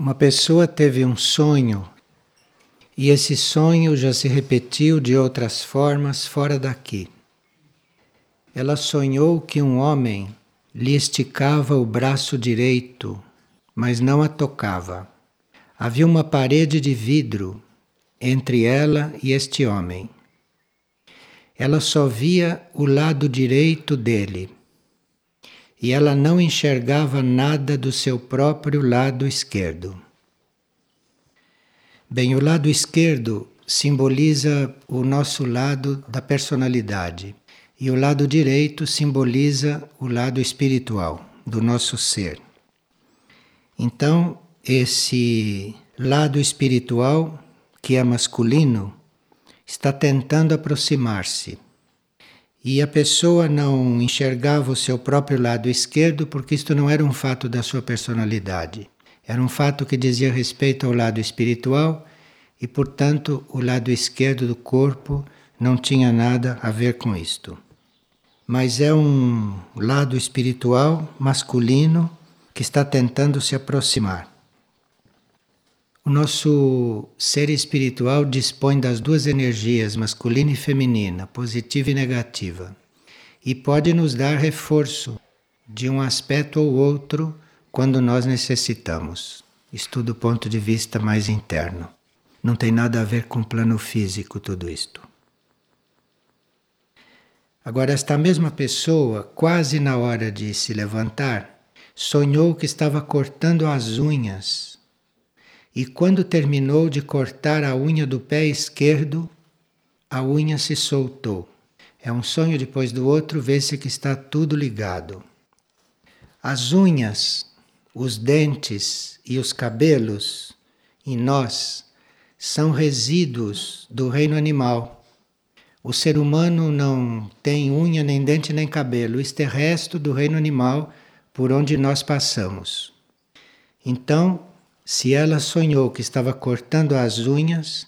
Uma pessoa teve um sonho e esse sonho já se repetiu de outras formas fora daqui. Ela sonhou que um homem lhe esticava o braço direito, mas não a tocava. Havia uma parede de vidro entre ela e este homem. Ela só via o lado direito dele e ela não enxergava nada do seu próprio lado esquerdo. Bem, o lado esquerdo simboliza o nosso lado da personalidade e o lado direito simboliza o lado espiritual do nosso ser. Então, esse lado espiritual, que é masculino, está tentando aproximar-se e a pessoa não enxergava o seu próprio lado esquerdo porque isto não era um fato da sua personalidade. Era um fato que dizia respeito ao lado espiritual e, portanto, o lado esquerdo do corpo não tinha nada a ver com isto. Mas é um lado espiritual masculino que está tentando se aproximar. O nosso ser espiritual dispõe das duas energias, masculina e feminina, positiva e negativa, e pode nos dar reforço de um aspecto ou outro quando nós necessitamos. Isto do ponto de vista mais interno. Não tem nada a ver com plano físico tudo isto. Agora, esta mesma pessoa, quase na hora de se levantar, sonhou que estava cortando as unhas e quando terminou de cortar a unha do pé esquerdo, a unha se soltou. É um sonho depois do outro, vê-se que está tudo ligado. As unhas, os dentes e os cabelos em nós são resíduos do reino animal. O ser humano não tem unha, nem dente, nem cabelo. Isto é resto do reino animal por onde nós passamos. Então, se ela sonhou que estava cortando as unhas,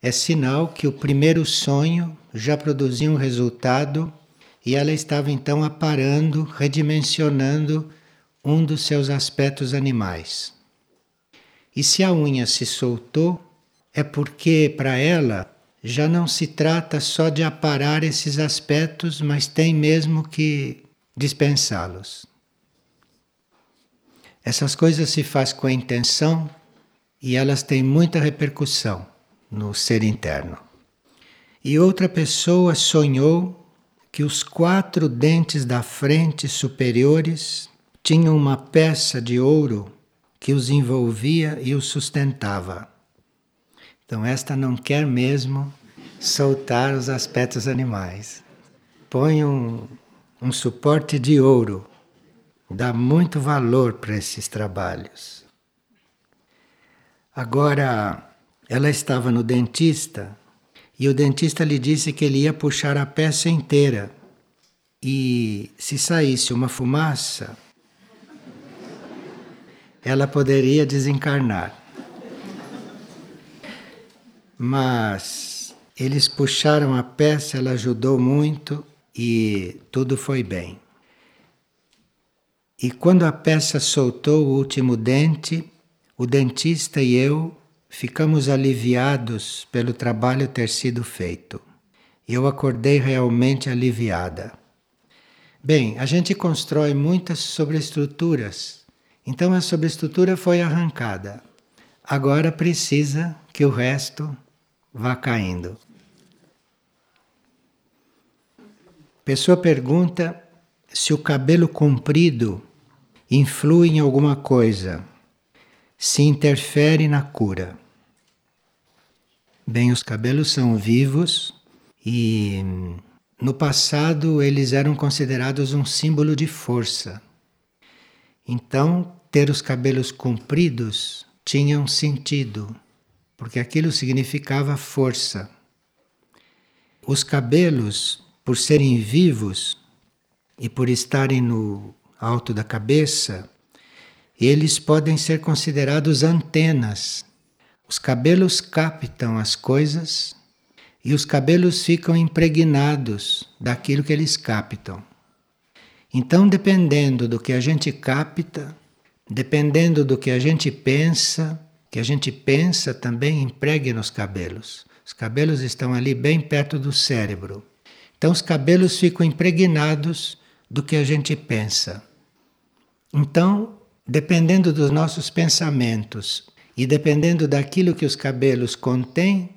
é sinal que o primeiro sonho já produzia um resultado e ela estava então aparando, redimensionando um dos seus aspectos animais. E se a unha se soltou, é porque para ela já não se trata só de aparar esses aspectos, mas tem mesmo que dispensá-los. Essas coisas se faz com a intenção e elas têm muita repercussão no ser interno. E outra pessoa sonhou que os quatro dentes da frente superiores tinham uma peça de ouro que os envolvia e os sustentava. Então, esta não quer mesmo soltar os aspectos animais. Põe um, um suporte de ouro dá muito valor para esses trabalhos. Agora, ela estava no dentista e o dentista lhe disse que ele ia puxar a peça inteira. E se saísse uma fumaça, ela poderia desencarnar. Mas eles puxaram a peça, ela ajudou muito e tudo foi bem. E quando a peça soltou o último dente, o dentista e eu ficamos aliviados pelo trabalho ter sido feito. Eu acordei realmente aliviada. Bem, a gente constrói muitas sobreestruturas, então a sobreestrutura foi arrancada. Agora precisa que o resto vá caindo. Pessoa pergunta se o cabelo comprido influi em alguma coisa, se interfere na cura. Bem, os cabelos são vivos e no passado eles eram considerados um símbolo de força. Então, ter os cabelos compridos tinha um sentido, porque aquilo significava força. Os cabelos, por serem vivos e por estarem no alto da cabeça, eles podem ser considerados antenas. Os cabelos captam as coisas e os cabelos ficam impregnados daquilo que eles captam. Então, dependendo do que a gente capta, dependendo do que a gente pensa, que a gente pensa também empregue nos cabelos. Os cabelos estão ali bem perto do cérebro. Então os cabelos ficam impregnados do que a gente pensa. Então, dependendo dos nossos pensamentos e dependendo daquilo que os cabelos contêm,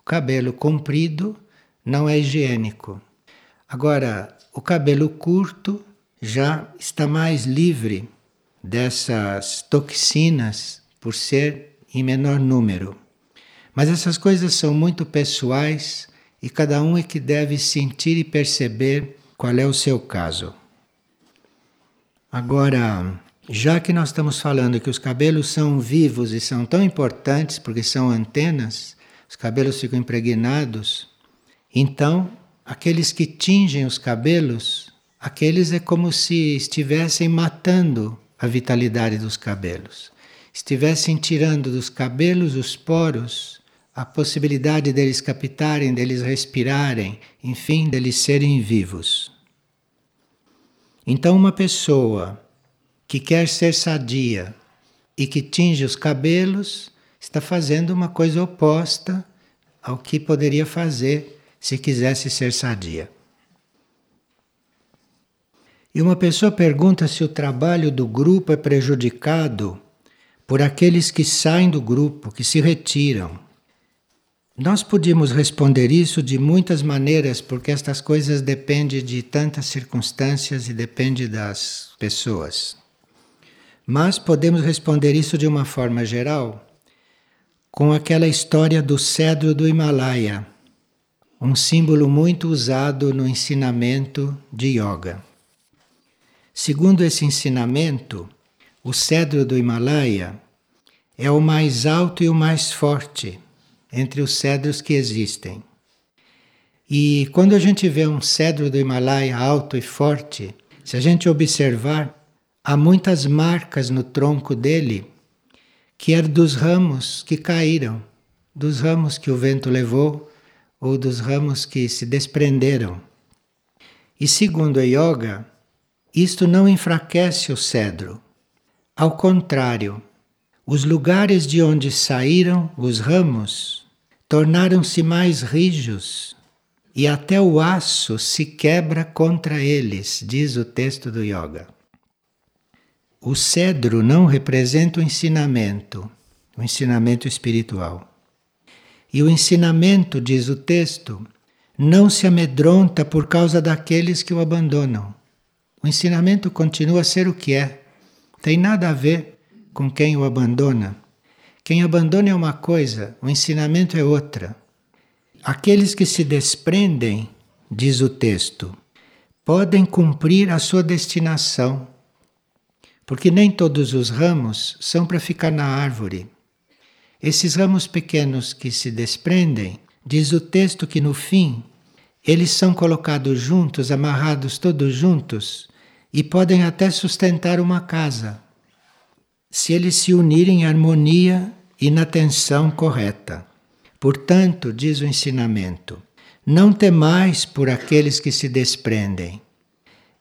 o cabelo comprido não é higiênico. Agora, o cabelo curto já está mais livre dessas toxinas por ser em menor número. Mas essas coisas são muito pessoais e cada um é que deve sentir e perceber qual é o seu caso. Agora, já que nós estamos falando que os cabelos são vivos e são tão importantes porque são antenas, os cabelos ficam impregnados, então aqueles que tingem os cabelos, aqueles é como se estivessem matando a vitalidade dos cabelos, estivessem tirando dos cabelos os poros a possibilidade deles captarem, deles respirarem, enfim, deles serem vivos. Então, uma pessoa que quer ser sadia e que tinge os cabelos está fazendo uma coisa oposta ao que poderia fazer se quisesse ser sadia. E uma pessoa pergunta se o trabalho do grupo é prejudicado por aqueles que saem do grupo, que se retiram. Nós podíamos responder isso de muitas maneiras, porque estas coisas dependem de tantas circunstâncias e dependem das pessoas. Mas podemos responder isso de uma forma geral com aquela história do cedro do Himalaia, um símbolo muito usado no ensinamento de yoga. Segundo esse ensinamento, o cedro do Himalaia é o mais alto e o mais forte entre os cedros que existem. E quando a gente vê um cedro do Himalaia alto e forte, se a gente observar, há muitas marcas no tronco dele que é dos ramos que caíram, dos ramos que o vento levou ou dos ramos que se desprenderam. E segundo a yoga, isto não enfraquece o cedro. Ao contrário, os lugares de onde saíram os ramos tornaram-se mais rijos e até o aço se quebra contra eles, diz o texto do Yoga. O cedro não representa o ensinamento, o ensinamento espiritual. E o ensinamento, diz o texto, não se amedronta por causa daqueles que o abandonam. O ensinamento continua a ser o que é. Tem nada a ver com quem o abandona. Quem abandona é uma coisa, o ensinamento é outra. Aqueles que se desprendem, diz o texto, podem cumprir a sua destinação, porque nem todos os ramos são para ficar na árvore. Esses ramos pequenos que se desprendem, diz o texto que no fim eles são colocados juntos, amarrados todos juntos e podem até sustentar uma casa se eles se unirem em harmonia e na tensão correta. Portanto, diz o ensinamento, não temais por aqueles que se desprendem.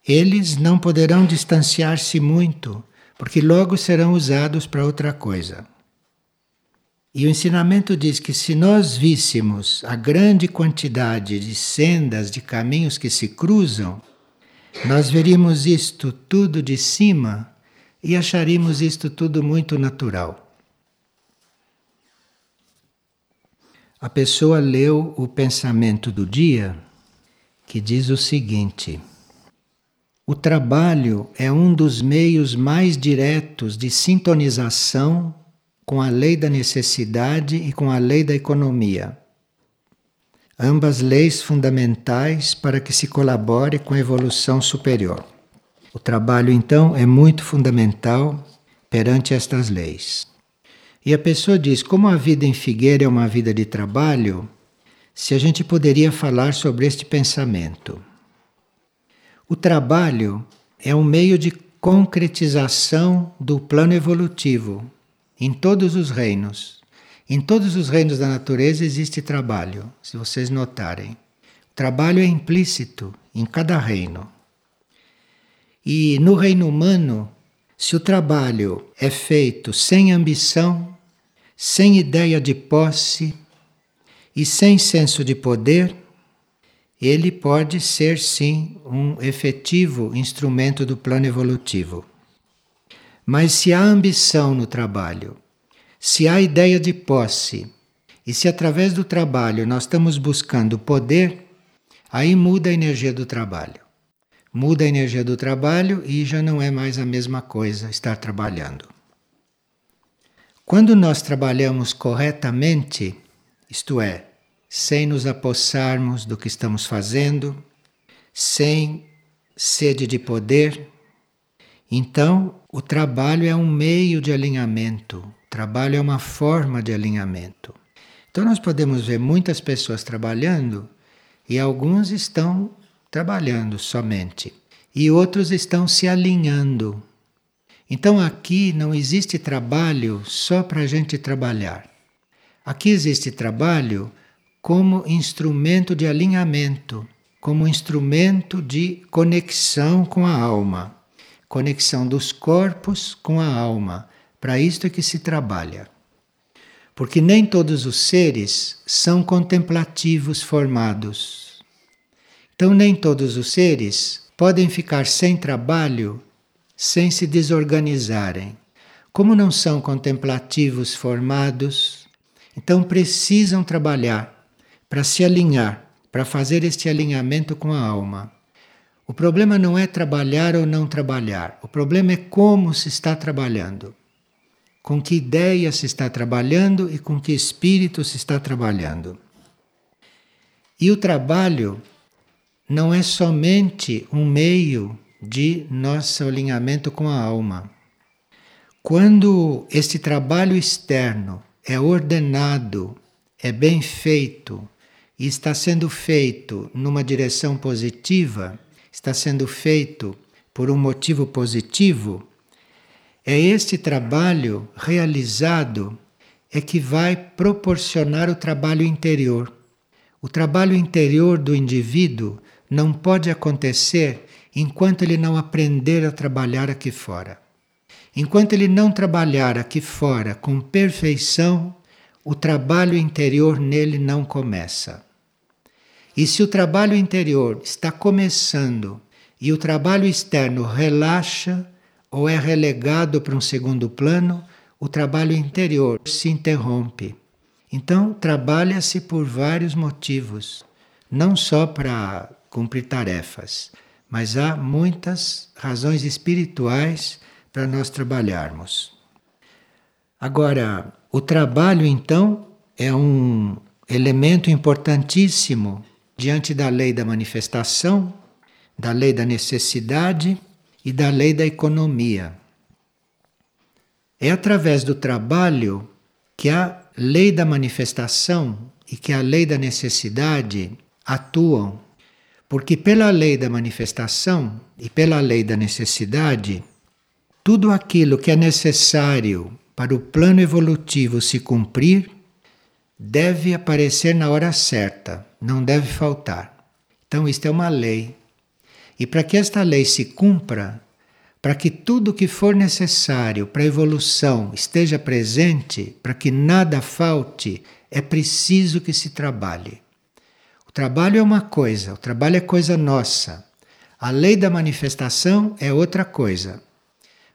Eles não poderão distanciar-se muito, porque logo serão usados para outra coisa. E o ensinamento diz que se nós víssemos a grande quantidade de sendas, de caminhos que se cruzam, nós veríamos isto tudo de cima e acharíamos isto tudo muito natural. A pessoa leu o pensamento do dia que diz o seguinte: O trabalho é um dos meios mais diretos de sintonização com a lei da necessidade e com a lei da economia. Ambas leis fundamentais para que se colabore com a evolução superior. O trabalho, então, é muito fundamental perante estas leis. E a pessoa diz: como a vida em Figueira é uma vida de trabalho, se a gente poderia falar sobre este pensamento. O trabalho é um meio de concretização do plano evolutivo em todos os reinos. Em todos os reinos da natureza existe trabalho, se vocês notarem. O trabalho é implícito em cada reino. E no reino humano Se o trabalho é feito sem ambição, sem ideia de posse e sem senso de poder, ele pode ser sim um efetivo instrumento do plano evolutivo. Mas se há ambição no trabalho, se há ideia de posse, e se através do trabalho nós estamos buscando poder, aí muda a energia do trabalho. Muda a energia do trabalho e já não é mais a mesma coisa estar trabalhando. Quando nós trabalhamos corretamente, isto é, sem nos apossarmos do que estamos fazendo, sem sede de poder, então o trabalho é um meio de alinhamento, o trabalho é uma forma de alinhamento. Então nós podemos ver muitas pessoas trabalhando e alguns estão trabalhando somente e outros estão se alinhando. Então aqui não existe trabalho só para a gente trabalhar. Aqui existe trabalho como instrumento de alinhamento, como instrumento de conexão com a alma conexão dos corpos com a alma. Para isto é que se trabalha. Porque nem todos os seres são contemplativos formados. Então, nem todos os seres podem ficar sem trabalho sem se desorganizarem. Como não são contemplativos formados, então precisam trabalhar para se alinhar, para fazer este alinhamento com a alma. O problema não é trabalhar ou não trabalhar, o problema é como se está trabalhando. Com que ideia se está trabalhando e com que espírito se está trabalhando. E o trabalho não é somente um meio de nosso alinhamento com a alma. Quando este trabalho externo é ordenado, é bem feito e está sendo feito numa direção positiva, está sendo feito por um motivo positivo, é este trabalho realizado é que vai proporcionar o trabalho interior. O trabalho interior do indivíduo não pode acontecer enquanto ele não aprender a trabalhar aqui fora. Enquanto ele não trabalhar aqui fora com perfeição, o trabalho interior nele não começa. E se o trabalho interior está começando e o trabalho externo relaxa ou é relegado para um segundo plano, o trabalho interior se interrompe. Então, trabalha-se por vários motivos, não só para cumprir tarefas, mas há muitas razões espirituais para nós trabalharmos. Agora, o trabalho, então, é um elemento importantíssimo diante da lei da manifestação, da lei da necessidade e da lei da economia. É através do trabalho que a lei da manifestação e que a lei da necessidade atuam, porque pela lei da manifestação e pela lei da necessidade, tudo aquilo que é necessário para o plano evolutivo se cumprir deve aparecer na hora certa, não deve faltar. Então, isto é uma lei. E para que esta lei se cumpra, para que tudo que for necessário para a evolução esteja presente, para que nada falte, é preciso que se trabalhe. Trabalho é uma coisa, o trabalho é coisa nossa. A lei da manifestação é outra coisa.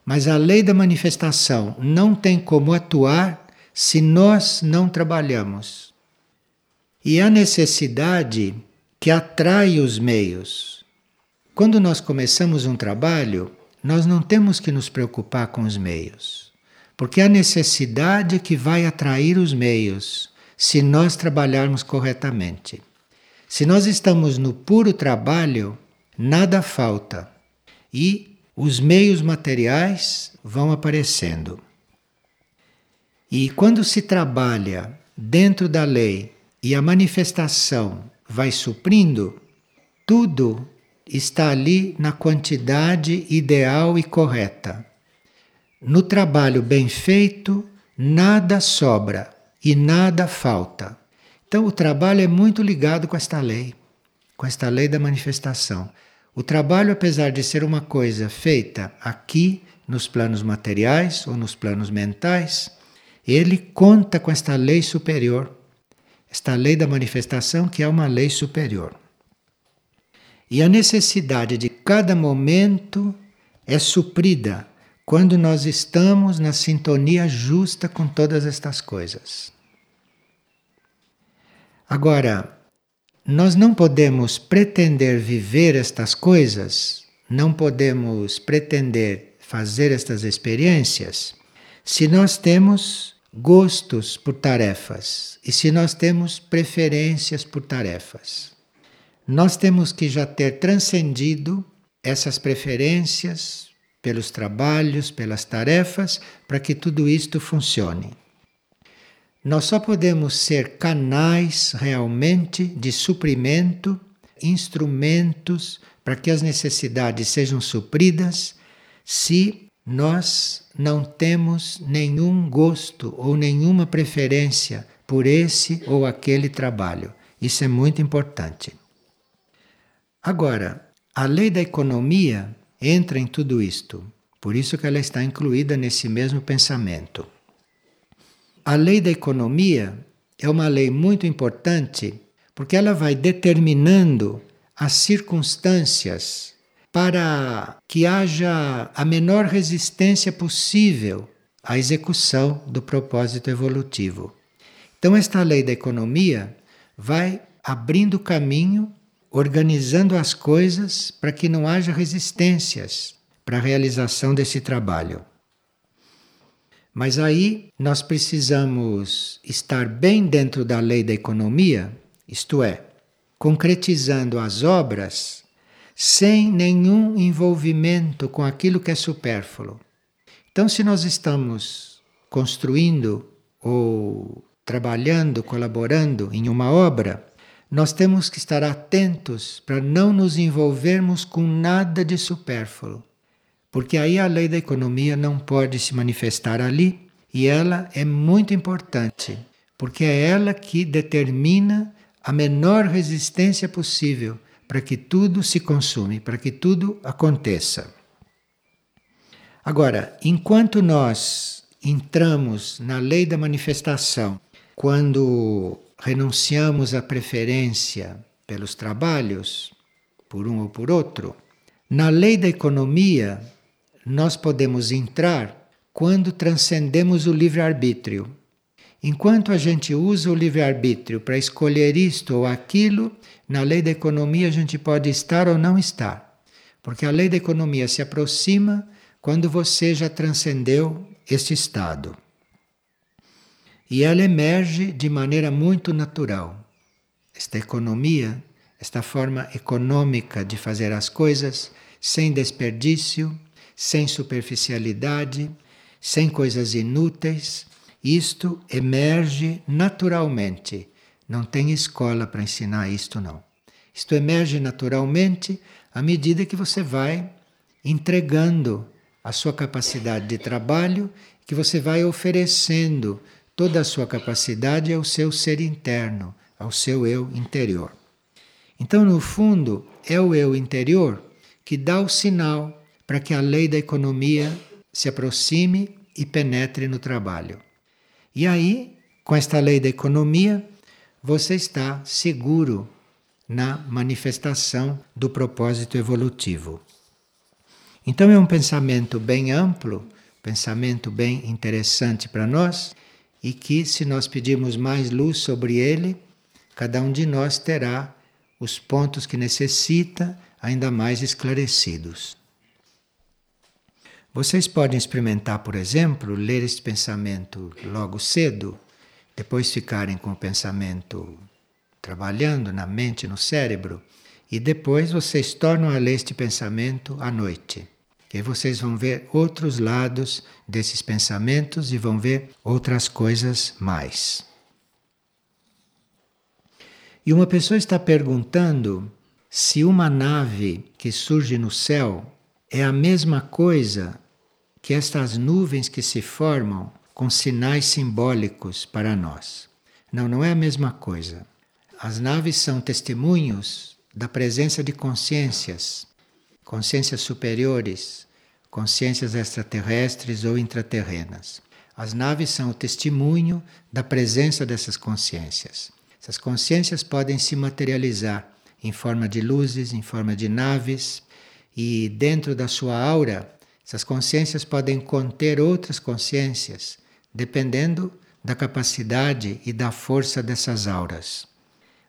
Mas a lei da manifestação não tem como atuar se nós não trabalhamos. E a necessidade que atrai os meios. Quando nós começamos um trabalho, nós não temos que nos preocupar com os meios, porque a necessidade que vai atrair os meios se nós trabalharmos corretamente. Se nós estamos no puro trabalho, nada falta e os meios materiais vão aparecendo. E quando se trabalha dentro da lei e a manifestação vai suprindo, tudo está ali na quantidade ideal e correta. No trabalho bem feito, nada sobra e nada falta. Então, o trabalho é muito ligado com esta lei, com esta lei da manifestação. O trabalho, apesar de ser uma coisa feita aqui, nos planos materiais ou nos planos mentais, ele conta com esta lei superior, esta lei da manifestação que é uma lei superior. E a necessidade de cada momento é suprida quando nós estamos na sintonia justa com todas estas coisas. Agora, nós não podemos pretender viver estas coisas, não podemos pretender fazer estas experiências se nós temos gostos por tarefas e se nós temos preferências por tarefas. Nós temos que já ter transcendido essas preferências, pelos trabalhos, pelas tarefas, para que tudo isto funcione. Nós só podemos ser canais realmente de suprimento, instrumentos para que as necessidades sejam supridas, se nós não temos nenhum gosto ou nenhuma preferência por esse ou aquele trabalho. Isso é muito importante. Agora, a lei da economia entra em tudo isto. Por isso que ela está incluída nesse mesmo pensamento. A lei da economia é uma lei muito importante porque ela vai determinando as circunstâncias para que haja a menor resistência possível à execução do propósito evolutivo. Então, esta lei da economia vai abrindo caminho organizando as coisas para que não haja resistências para a realização desse trabalho. Mas aí nós precisamos estar bem dentro da lei da economia, isto é, concretizando as obras sem nenhum envolvimento com aquilo que é supérfluo. Então, se nós estamos construindo ou trabalhando, colaborando em uma obra, nós temos que estar atentos para não nos envolvermos com nada de supérfluo, porque aí a lei da economia não pode se manifestar ali e ela é muito importante, porque é ela que determina a menor resistência possível para que tudo se consume, para que tudo aconteça. Agora, enquanto nós entramos na lei da manifestação, quando renunciamos à preferência pelos trabalhos, por um ou por outro, na lei da economia, nós podemos entrar quando transcendemos o livre-arbítrio. Enquanto a gente usa o livre-arbítrio para escolher isto ou aquilo, na lei da economia a gente pode estar ou não estar. Porque a lei da economia se aproxima quando você já transcendeu este estado. E ela emerge de maneira muito natural. Esta economia, esta forma econômica de fazer as coisas, sem desperdício, sem superficialidade, sem coisas inúteis, isto emerge naturalmente. Não tem escola para ensinar isto, não. Isto emerge naturalmente à medida que você vai entregando a sua capacidade de trabalho, que você vai oferecendo toda a sua capacidade ao seu ser interno, ao seu eu interior. Então, no fundo, é o eu interior que dá o sinal para que a lei da economia se aproxime e penetre no trabalho. E aí, com esta lei da economia, você está seguro na manifestação do propósito evolutivo. Então é um pensamento bem amplo, pensamento bem interessante para nós e que, se nós pedirmos mais luz sobre ele, cada um de nós terá os pontos que necessita ainda mais esclarecidos. Vocês podem experimentar, por exemplo, ler este pensamento logo cedo, depois ficarem com o pensamento trabalhando na mente, no cérebro, e depois vocês tornam a ler este pensamento à noite. Que aí vocês vão ver outros lados desses pensamentos e vão ver outras coisas mais. E uma pessoa está perguntando se uma nave que surge no céu é a mesma coisa que estas nuvens que se formam com sinais simbólicos para nós. Não, não é a mesma coisa. As naves são testemunhos da presença de consciências consciências superiores, consciências extraterrestres ou intraterrenas. As naves são o testemunho da presença dessas consciências. Essas consciências podem se materializar em forma de luzes, em forma de naves, e dentro da sua aura, essas consciências podem conter outras consciências, dependendo da capacidade e da força dessas auras.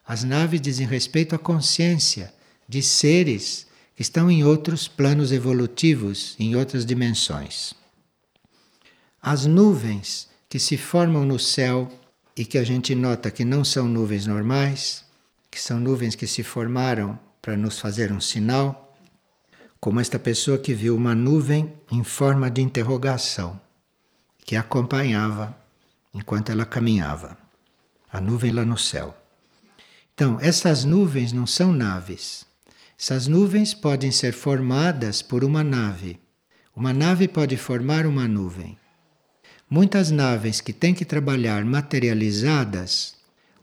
As naves dizem respeito à consciência de seres que estão em outros planos evolutivos, em outras dimensões. As nuvens que se formam no céu e que a gente nota que não são nuvens normais, que são nuvens que se formaram para nos fazer um sinal, como esta pessoa que viu uma nuvem em forma de interrogação, que acompanhava enquanto ela caminhava. A nuvem lá no céu. Então, essas nuvens não são naves. Essas nuvens podem ser formadas por uma nave. Uma nave pode formar uma nuvem. Muitas naves que têm que trabalhar materializadas,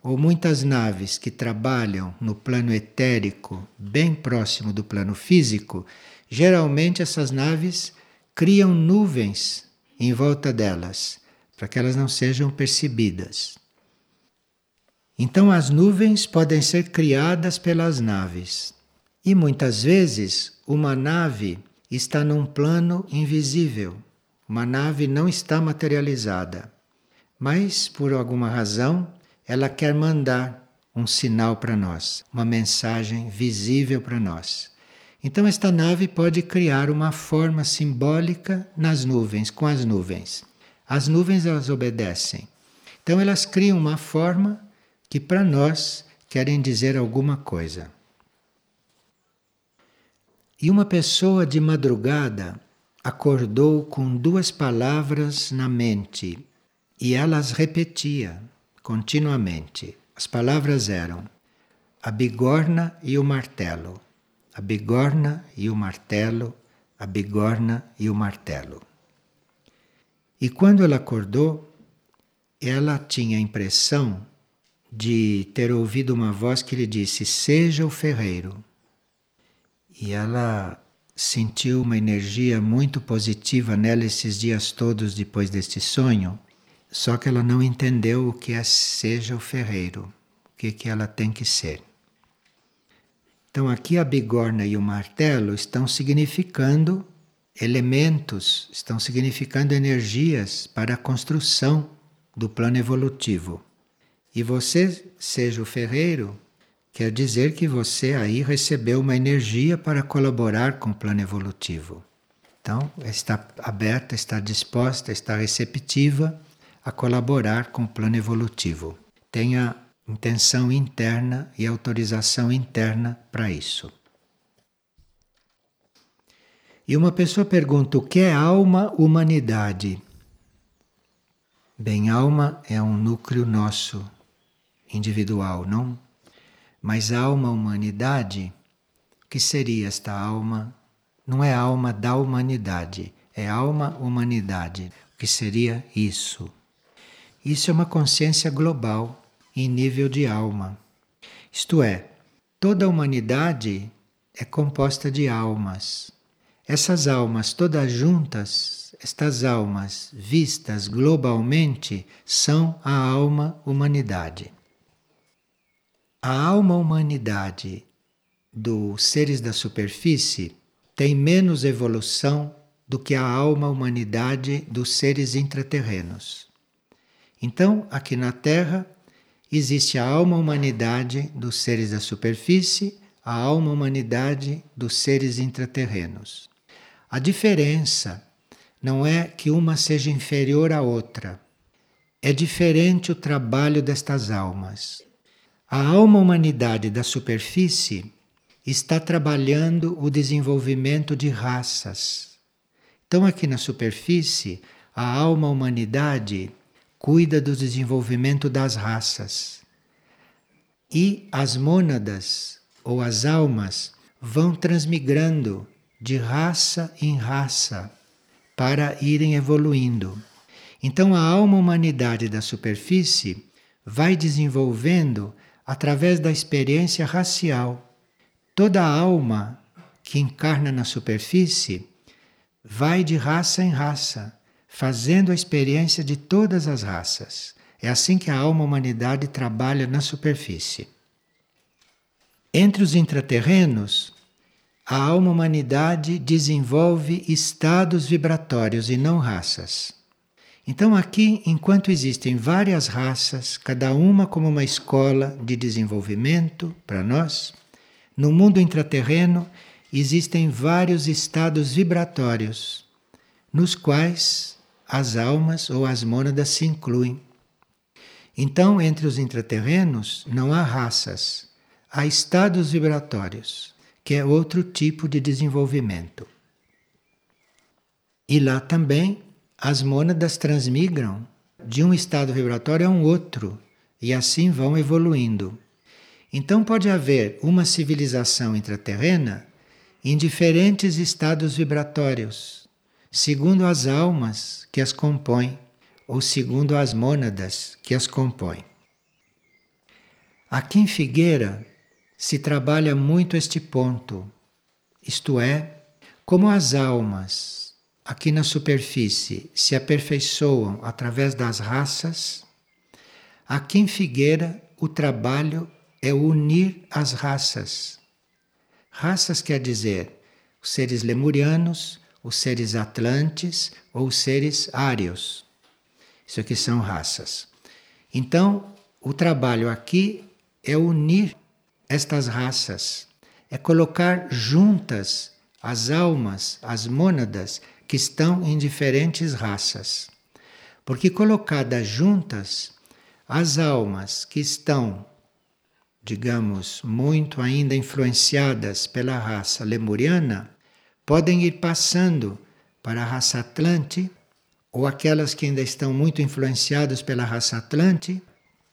ou muitas naves que trabalham no plano etérico, bem próximo do plano físico, geralmente essas naves criam nuvens em volta delas, para que elas não sejam percebidas. Então, as nuvens podem ser criadas pelas naves. E muitas vezes uma nave está num plano invisível, uma nave não está materializada, mas por alguma razão ela quer mandar um sinal para nós, uma mensagem visível para nós. Então esta nave pode criar uma forma simbólica nas nuvens, com as nuvens. As nuvens elas obedecem. Então elas criam uma forma que para nós querem dizer alguma coisa. E uma pessoa de madrugada acordou com duas palavras na mente e elas repetia continuamente. As palavras eram a bigorna e o martelo, a bigorna e o martelo, a bigorna e o martelo. E quando ela acordou, ela tinha a impressão de ter ouvido uma voz que lhe disse: Seja o ferreiro. E ela sentiu uma energia muito positiva nela esses dias todos depois deste sonho, só que ela não entendeu o que é seja o ferreiro, o que, que ela tem que ser. Então aqui a bigorna e o martelo estão significando elementos, estão significando energias para a construção do plano evolutivo. E você, seja o ferreiro, Quer dizer que você aí recebeu uma energia para colaborar com o plano evolutivo. Então, está aberta, está disposta, está receptiva a colaborar com o plano evolutivo. Tenha intenção interna e autorização interna para isso. E uma pessoa pergunta: o que é alma, humanidade? Bem, alma é um núcleo nosso, individual, não? Mas alma humanidade, o que seria esta alma? Não é alma da humanidade, é alma humanidade. O que seria isso? Isso é uma consciência global em nível de alma. Isto é, toda a humanidade é composta de almas. Essas almas todas juntas, estas almas vistas globalmente, são a alma humanidade. A alma humanidade dos seres da superfície tem menos evolução do que a alma humanidade dos seres intraterrenos. Então, aqui na Terra, existe a alma humanidade dos seres da superfície, a alma humanidade dos seres intraterrenos. A diferença não é que uma seja inferior à outra. É diferente o trabalho destas almas. A alma humanidade da superfície está trabalhando o desenvolvimento de raças. Então, aqui na superfície, a alma humanidade cuida do desenvolvimento das raças. E as mônadas, ou as almas, vão transmigrando de raça em raça para irem evoluindo. Então, a alma humanidade da superfície vai desenvolvendo através da experiência racial. Toda alma que encarna na superfície vai de raça em raça, fazendo a experiência de todas as raças. É assim que a alma humanidade trabalha na superfície. Entre os intraterrenos, a alma humanidade desenvolve estados vibratórios e não raças. Então, aqui, enquanto existem várias raças, cada uma como uma escola de desenvolvimento para nós, no mundo intraterreno existem vários estados vibratórios, nos quais as almas ou as mônadas se incluem. Então, entre os intraterrenos não há raças, há estados vibratórios, que é outro tipo de desenvolvimento. E lá também as mônadas transmigram de um estado vibratório a um outro e assim vão evoluindo. Então pode haver uma civilização intraterrena em diferentes estados vibratórios, segundo as almas que as compõem ou segundo as mônadas que as compõem. Aqui em Figueira se trabalha muito este ponto, isto é, como as almas aqui na superfície se aperfeiçoam através das raças, aqui em Figueira o trabalho é unir as raças. Raças quer dizer os seres lemurianos, os seres atlantes ou os seres ários. Isso aqui são raças. Então, o trabalho aqui é unir estas raças, é colocar juntas as almas, as mônadas que estão em diferentes raças. Porque colocadas juntas, as almas que estão, digamos, muito ainda influenciadas pela raça lemuriana, podem ir passando para a raça Atlante ou aquelas que ainda estão muito influenciadas pela raça Atlante,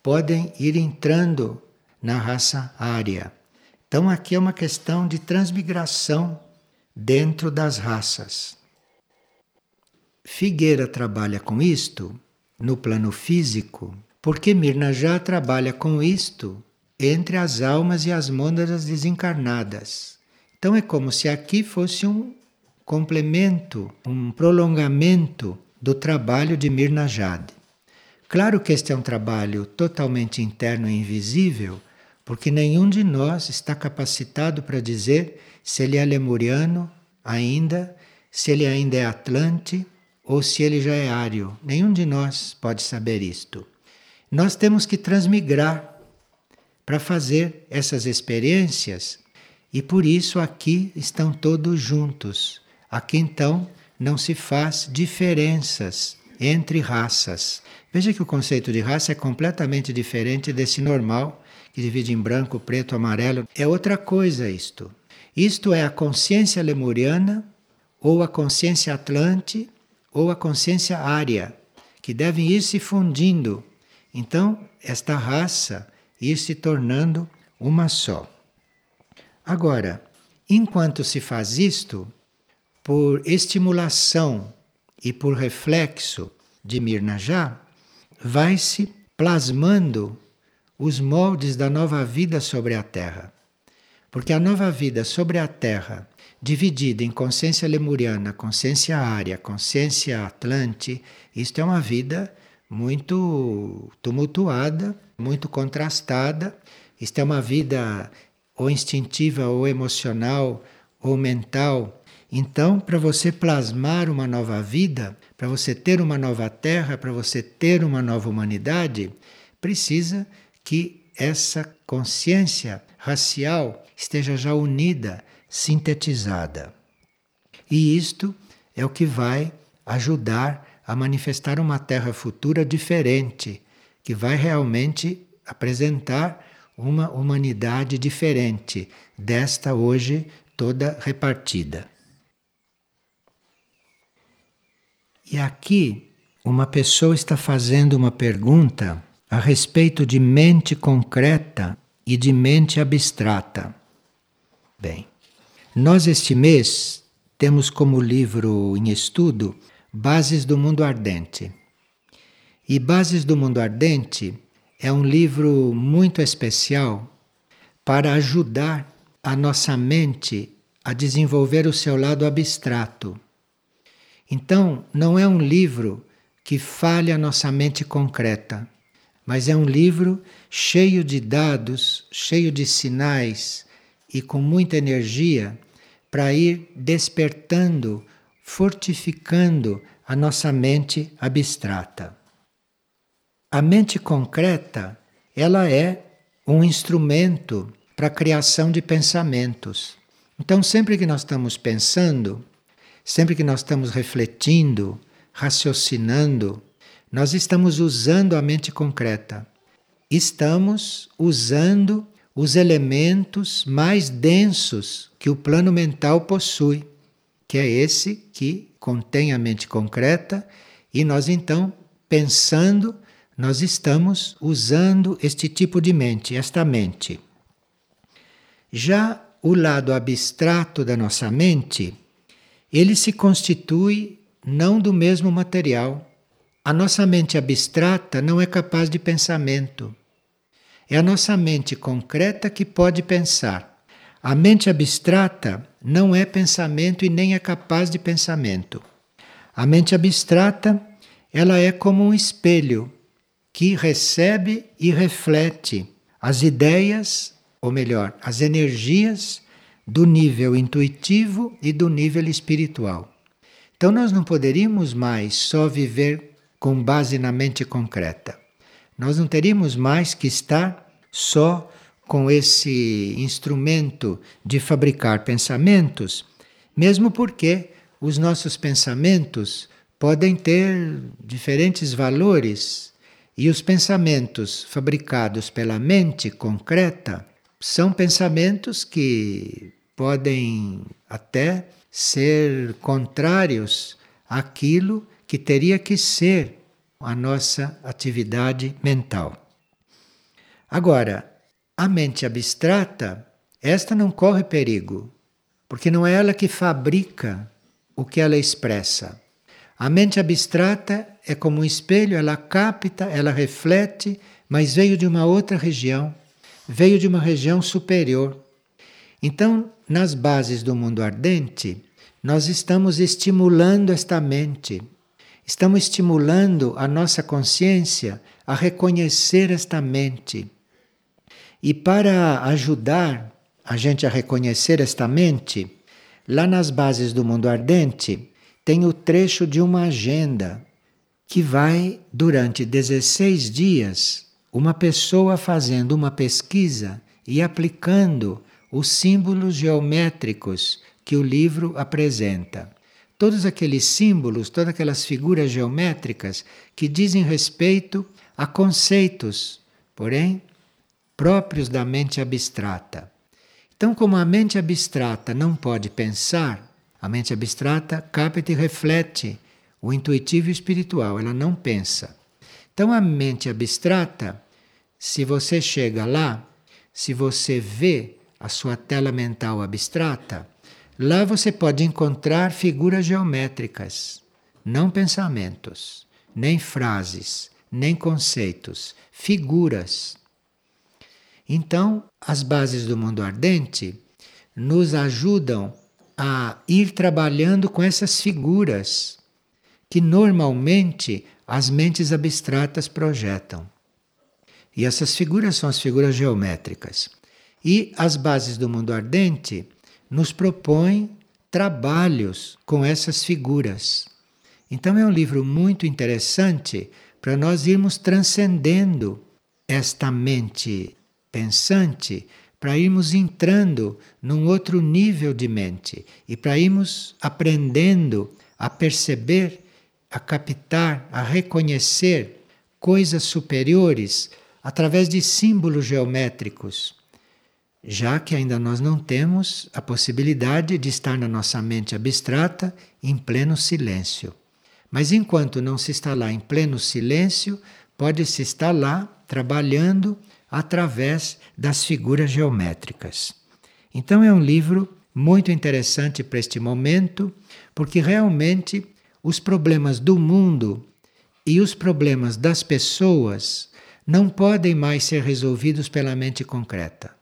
podem ir entrando na raça ária. Então aqui é uma questão de transmigração dentro das raças. Figueira trabalha com isto no plano físico, porque Mirna já trabalha com isto entre as almas e as mônadas desencarnadas. Então é como se aqui fosse um complemento, um prolongamento do trabalho de Mirna Jade. Claro que este é um trabalho totalmente interno e invisível, porque nenhum de nós está capacitado para dizer se ele é lemuriano ainda, se ele ainda é atlante ou se ele já é ário. Nenhum de nós pode saber isto. Nós temos que transmigrar para fazer essas experiências e por isso aqui estão todos juntos. Aqui então não se faz diferenças entre raças. Veja que o conceito de raça é completamente diferente desse normal, que divide em branco, preto, amarelo. É outra coisa isto. Isto é a consciência lemuriana, ou a consciência atlante, ou a consciência ária, que devem ir se fundindo. Então, esta raça ir se tornando uma só. Agora, enquanto se faz isto, por estimulação e por reflexo de Mirnajá, vai-se plasmando os moldes da nova vida sobre a Terra. Porque a nova vida sobre a Terra, dividida em consciência lemuriana, consciência área, consciência atlante, isto é uma vida muito tumultuada, muito contrastada. Isto é uma vida ou instintiva, ou emocional, ou mental, então, para você plasmar uma nova vida, para você ter uma nova terra, para você ter uma nova humanidade, precisa que essa consciência racial esteja já unida, sintetizada. E isto é o que vai ajudar a manifestar uma terra futura diferente, que vai realmente apresentar uma humanidade diferente desta hoje toda repartida. E aqui uma pessoa está fazendo uma pergunta a respeito de mente concreta e de mente abstrata. Bem, nós este mês temos como livro em estudo Bases do Mundo Ardente. E Bases do Mundo Ardente é um livro muito especial para ajudar a nossa mente a desenvolver o seu lado abstrato Então, não é um livro que fale a nossa mente concreta, mas é um livro cheio de dados, cheio de sinais e com muita energia para ir despertando, fortificando a nossa mente abstrata. A mente concreta, ela é um instrumento para a criação de pensamentos. Então, sempre que nós estamos pensando, sempre que nós estamos refletindo, raciocinando, nós estamos usando a mente concreta. Estamos usando os elementos mais densos que o plano mental possui, que é esse que contém a mente concreta, e nós então, pensando, nós estamos usando este tipo de mente, esta mente. Já o lado abstrato da nossa mente, ele se constitui não do mesmo material. A nossa mente abstrata não é capaz de pensamento. É a nossa mente concreta que pode pensar. A mente abstrata não é pensamento e nem é capaz de pensamento. A mente abstrata, ela é como um espelho que recebe e reflete as ideias ou melhor, as energias do nível intuitivo e do nível espiritual. Então nós não poderíamos mais só viver com base na mente concreta. Nós não teríamos mais que estar só com esse instrumento de fabricar pensamentos, mesmo porque os nossos pensamentos podem ter diferentes valores e os pensamentos fabricados pela mente concreta são pensamentos que podem até ser contrários àquilo que teria que ser a nossa atividade mental. Agora, a mente abstrata, esta não corre perigo, porque não é ela que fabrica o que ela expressa. A mente abstrata é como um espelho, ela capta, ela reflete, mas veio de uma outra região veio de uma região superior. Então, nas bases do mundo ardente, nós estamos estimulando esta mente, estamos estimulando a nossa consciência a reconhecer esta mente. E para ajudar a gente a reconhecer esta mente, lá nas bases do mundo ardente, tem o trecho de uma agenda que vai durante 16 dias uma pessoa fazendo uma pesquisa e aplicando os símbolos geométricos que o livro apresenta. Todos aqueles símbolos, todas aquelas figuras geométricas que dizem respeito a conceitos, porém próprios da mente abstrata. Então, como a mente abstrata não pode pensar, a mente abstrata capta e reflete o intuitivo e espiritual, ela não pensa. Então, a mente abstrata se você chega lá, se você vê a sua tela mental abstrata, lá você pode encontrar figuras geométricas, não pensamentos, nem frases, nem conceitos, figuras. Então, as bases do mundo ardente nos ajudam a ir trabalhando com essas figuras que normalmente as mentes abstratas projetam. E essas figuras são as figuras geométricas. E as bases do mundo ardente nos propõem trabalhos com essas figuras. Então é um livro muito interessante para nós irmos transcendendo esta mente pensante, para irmos entrando num outro nível de mente e para irmos aprendendo a perceber, a captar, a reconhecer coisas superiores através de símbolos geométricos, já que ainda nós não temos a possibilidade de estar na nossa mente abstrata em pleno silêncio. Mas enquanto não se está lá em pleno silêncio, pode-se estar lá trabalhando através das figuras geométricas. Então é um livro muito interessante para este momento, porque realmente os problemas do mundo e os problemas das pessoas não podem mais ser resolvidos pela mente concreta.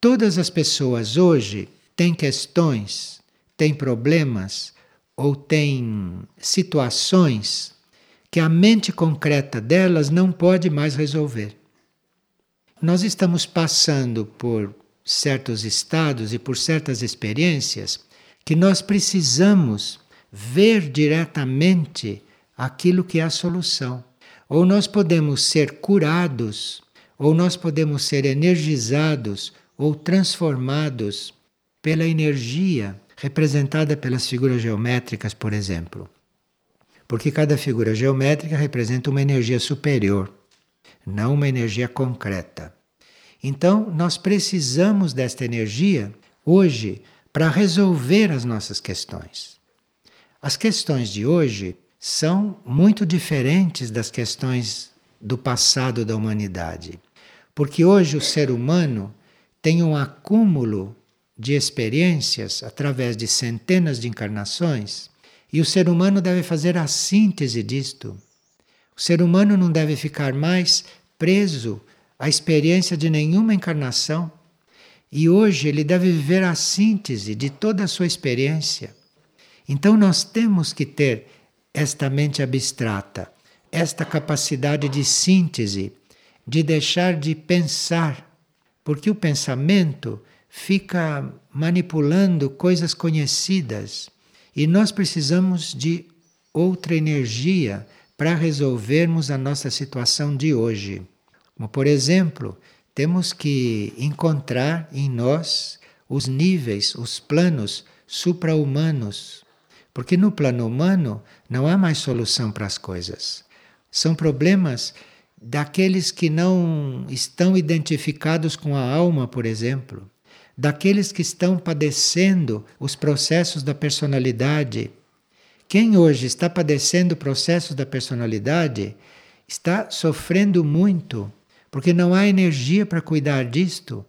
Todas as pessoas hoje têm questões, têm problemas ou tem situações que a mente concreta delas não pode mais resolver. Nós estamos passando por certos estados e por certas experiências que nós precisamos ver diretamente aquilo que é a solução. Ou nós podemos ser curados, ou nós podemos ser energizados ou transformados pela energia representada pelas figuras geométricas, por exemplo. Porque cada figura geométrica representa uma energia superior, não uma energia concreta. Então, nós precisamos desta energia hoje para resolver as nossas questões. As questões de hoje são muito diferentes das questões do passado da humanidade, porque hoje o ser humano tem um acúmulo de experiências através de centenas de encarnações, e o ser humano deve fazer a síntese disto. O ser humano não deve ficar mais preso à experiência de nenhuma encarnação. E hoje ele deve viver a síntese de toda a sua experiência. Então nós temos que ter esta mente abstrata, esta capacidade de síntese, de deixar de pensar, porque o pensamento fica manipulando coisas conhecidas e nós precisamos de outra energia para resolvermos a nossa situação de hoje. Como, por exemplo, temos que encontrar em nós os níveis, os planos supra-humanos. Porque no plano humano não há mais solução para as coisas. São problemas daqueles que não estão identificados com a alma, por exemplo daqueles que estão padecendo os processos da personalidade. Quem hoje está padecendo o processo da personalidade está sofrendo muito, porque não há energia para cuidar disto.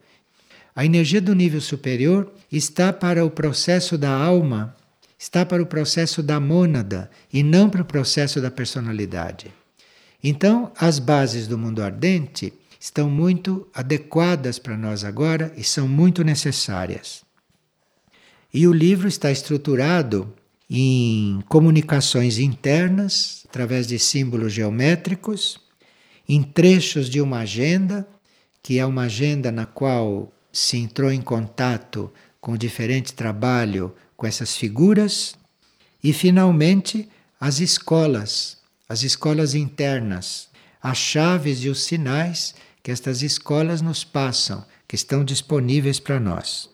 A energia do nível superior está para o processo da alma, está para o processo da mônada e não para o processo da personalidade. Então, as bases do mundo ardente estão muito adequadas para nós agora e são muito necessárias. E o livro está estruturado em comunicações internas, através de símbolos geométricos, em trechos de uma agenda, que é uma agenda na qual se entrou em contato com diferente trabalho com essas figuras, e finalmente as escolas, as escolas internas, as chaves e os sinais que estas escolas nos passam, que estão disponíveis para nós.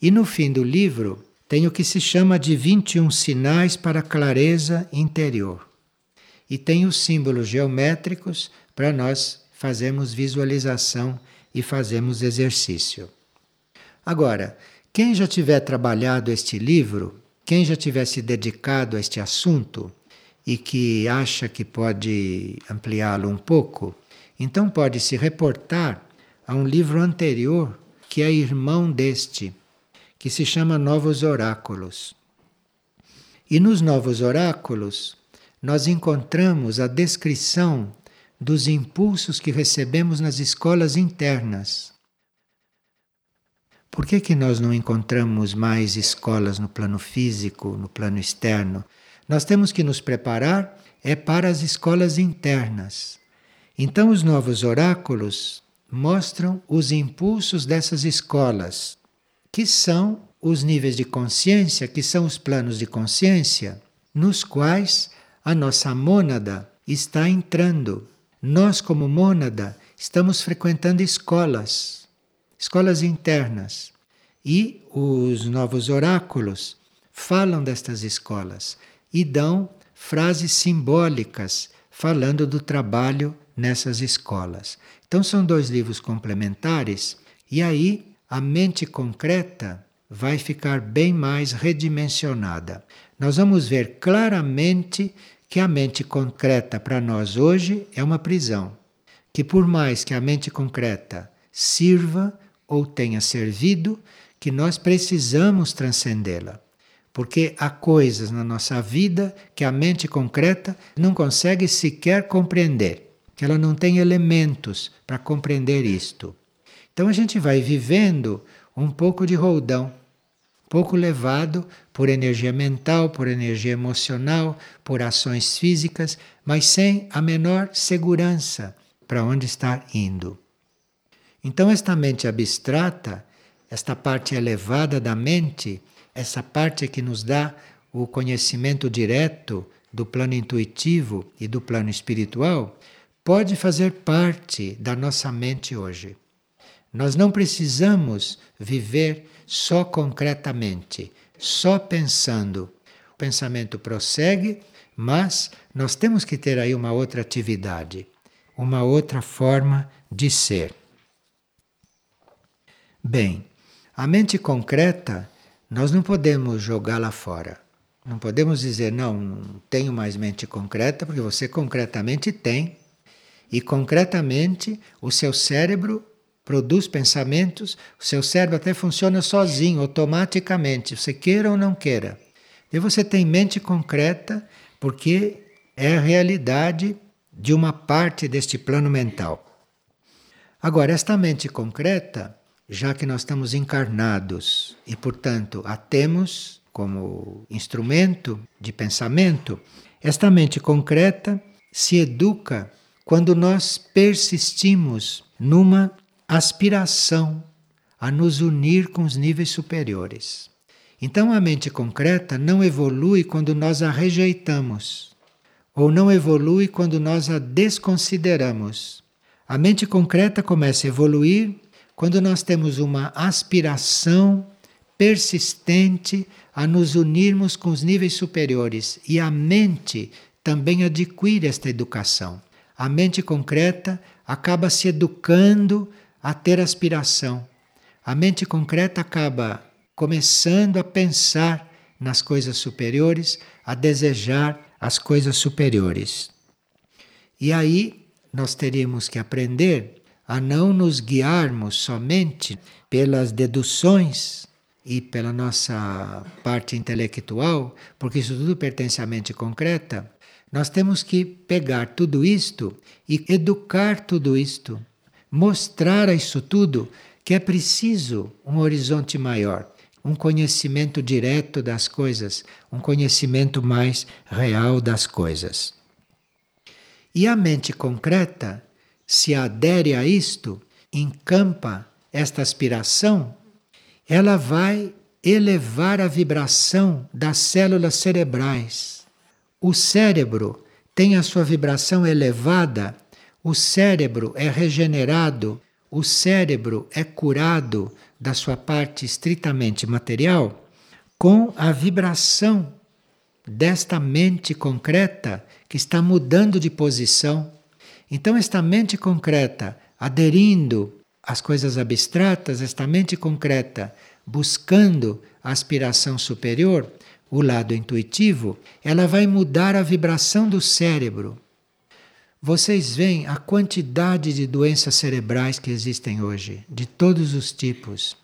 E no fim do livro tem o que se chama de 21 sinais para clareza interior. E tem os símbolos geométricos para nós fazermos visualização e fazermos exercício. Agora, quem já tiver trabalhado este livro, quem já tiver se dedicado a este assunto e que acha que pode ampliá-lo um pouco, então pode se reportar a um livro anterior que é irmão deste, que se chama Novos Oráculos. E nos Novos Oráculos nós encontramos a descrição dos impulsos que recebemos nas escolas internas. Por que, que nós não encontramos mais escolas no plano físico, no plano externo? Nós temos que nos preparar é para as escolas internas. Então, os novos oráculos mostram os impulsos dessas escolas, que são os níveis de consciência, que são os planos de consciência, nos quais a nossa mônada está entrando. Nós, como mônada, estamos frequentando escolas, escolas internas. E os novos oráculos falam destas escolas e dão frases simbólicas falando do trabalho nessas escolas. Então são dois livros complementares e aí a mente concreta vai ficar bem mais redimensionada. Nós vamos ver claramente que a mente concreta para nós hoje é uma prisão, que por mais que a mente concreta sirva ou tenha servido, que nós precisamos transcendê-la. Porque há coisas na nossa vida que a mente concreta não consegue sequer compreender que ela não tem elementos para compreender isto. Então a gente vai vivendo um pouco de roldão, pouco levado por energia mental, por energia emocional, por ações físicas, mas sem a menor segurança para onde está indo. Então, esta mente abstrata, esta parte elevada da mente, essa parte que nos dá o conhecimento direto do plano intuitivo e do plano espiritual, pode fazer parte da nossa mente hoje. Nós não precisamos viver só concretamente, só pensando. O pensamento prossegue, mas nós temos que ter aí uma outra atividade, uma outra forma de ser. Bem, a mente concreta nós não podemos jogá-la fora. Não podemos dizer, não, não tenho mais mente concreta, porque você concretamente tem. E concretamente o seu cérebro produz pensamentos, o seu cérebro até funciona sozinho, automaticamente, você queira ou não queira. E você tem mente concreta porque é a realidade de uma parte deste plano mental. Agora, esta mente concreta, já que nós estamos encarnados e, portanto, a temos como instrumento de pensamento, esta mente concreta se educa quando nós persistimos numa aspiração a nos unir com os níveis superiores. Então a mente concreta não evolui quando nós a rejeitamos, ou não evolui quando nós a desconsideramos. A mente concreta começa a evoluir quando nós temos uma aspiração persistente a nos unirmos com os níveis superiores e a mente também adquire esta educação. A mente concreta acaba se educando a ter aspiração. A mente concreta acaba começando a pensar nas coisas superiores, a desejar as coisas superiores. E aí nós teríamos que aprender a não nos guiarmos somente pelas deduções e pela nossa parte intelectual, porque isso tudo pertence à mente concreta. Nós temos que pegar tudo isto e educar tudo isto mostrar a isso tudo que é preciso um horizonte maior, um conhecimento direto das coisas, um conhecimento mais real das coisas. E a mente concreta se adere a isto, encampa esta aspiração, ela vai elevar a vibração das células cerebrais. O cérebro tem a sua vibração elevada o cérebro é regenerado, o cérebro é curado da sua parte estritamente material com a vibração desta mente concreta que está mudando de posição. Então, esta mente concreta aderindo às coisas abstratas, esta mente concreta buscando a aspiração superior, o lado intuitivo, ela vai mudar a vibração do cérebro. Vocês veem a quantidade de doenças cerebrais que existem hoje, de todos os tipos,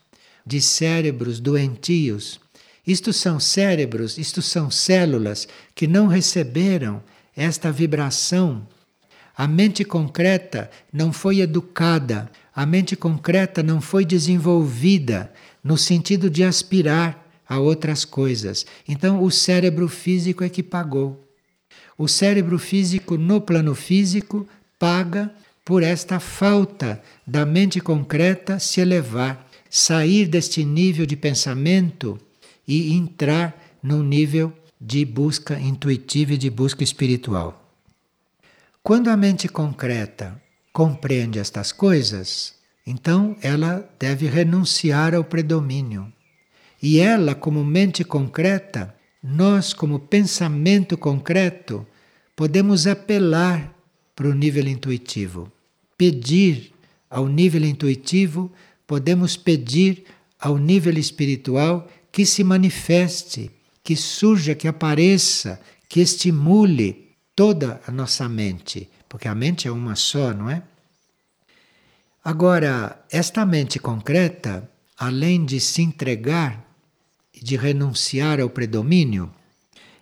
de cérebros doentios. Isto são cérebros, isto são células que não receberam esta vibração. A mente concreta não foi educada, a mente concreta não foi desenvolvida no sentido de aspirar a outras coisas. Então o cérebro físico é que pagou. O cérebro físico, no plano físico, paga por esta falta da mente concreta se elevar, sair deste nível de pensamento e entrar num nível de busca intuitiva e de busca espiritual. Quando a mente concreta compreende estas coisas, então ela deve renunciar ao predomínio. E ela, como mente concreta, nós, como pensamento concreto, podemos apelar para o nível intuitivo, pedir ao nível intuitivo, podemos pedir ao nível espiritual que se manifeste, que surja, que apareça, que estimule toda a nossa mente, porque a mente é uma só, não é? Agora, esta mente concreta, além de se entregar de renunciar ao predomínio,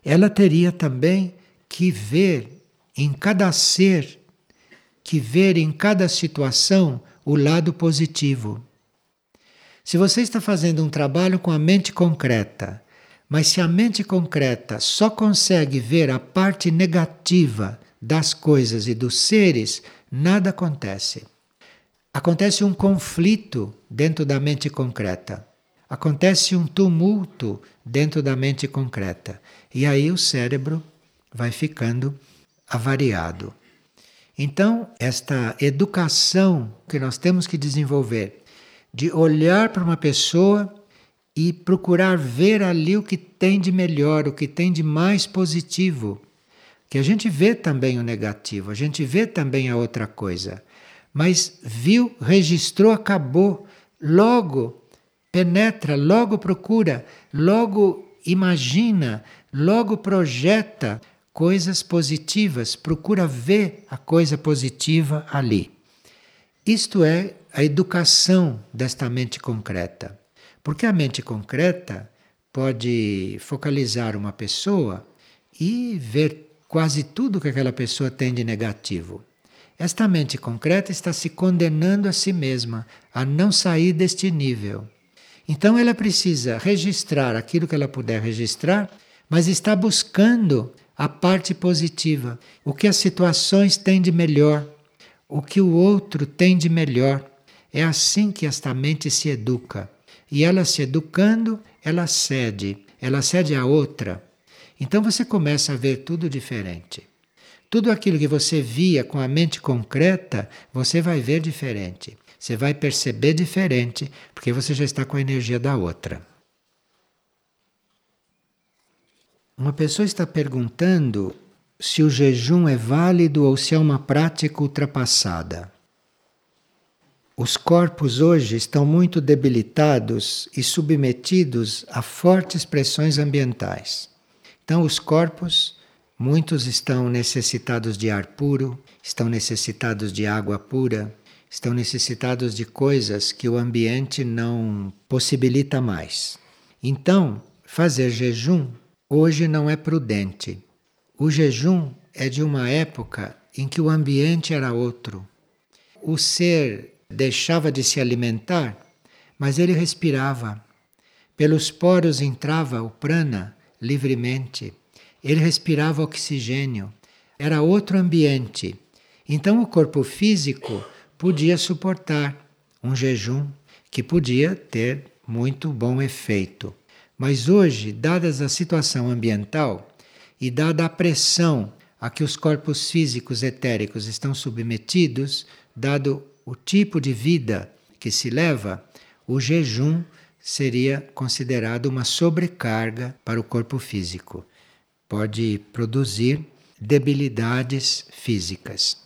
ela teria também que ver em cada ser, que ver em cada situação o lado positivo. Se você está fazendo um trabalho com a mente concreta, mas se a mente concreta só consegue ver a parte negativa das coisas e dos seres, nada acontece. Acontece um conflito dentro da mente concreta. Acontece um tumulto dentro da mente concreta. E aí o cérebro vai ficando avariado. Então, esta educação que nós temos que desenvolver de olhar para uma pessoa e procurar ver ali o que tem de melhor, o que tem de mais positivo. Que a gente vê também o negativo, a gente vê também a outra coisa. Mas viu, registrou, acabou. Logo penetra, logo procura, logo imagina, logo projeta coisas positivas, procura ver a coisa positiva ali. Isto é a educação desta mente concreta. Porque a mente concreta pode focalizar uma pessoa e ver quase tudo que aquela pessoa tem de negativo. Esta mente concreta está se condenando a si mesma a não sair deste nível. Então ela precisa registrar aquilo que ela puder registrar, mas está buscando a parte positiva, o que as situações têm de melhor, o que o outro tem de melhor. É assim que esta mente se educa. E ela se educando, ela cede, ela cede a outra. Então você começa a ver tudo diferente. Tudo aquilo que você via com a mente concreta, você vai ver diferente. Você vai perceber diferente, porque você já está com a energia da outra. Uma pessoa está perguntando se o jejum é válido ou se é uma prática ultrapassada. Os corpos hoje estão muito debilitados e submetidos a fortes pressões ambientais. Então, os corpos, muitos estão necessitados de ar puro, estão necessitados de água pura, estão necessitados de coisas que o ambiente não possibilita mais. Então, fazer jejum hoje não é prudente. O jejum é de uma época em que o ambiente era outro. O ser deixava de se alimentar, mas ele respirava. Pelos poros entrava o prana livremente. Ele respirava oxigênio. Era outro ambiente. Então o corpo físico podia suportar um jejum que podia ter muito bom efeito. Mas hoje, dadas a situação ambiental e dada a pressão a que os corpos físicos etéricos estão submetidos, dado o tipo de vida que se leva, o jejum seria considerado uma sobrecarga para o corpo físico. Pode produzir debilidades físicas.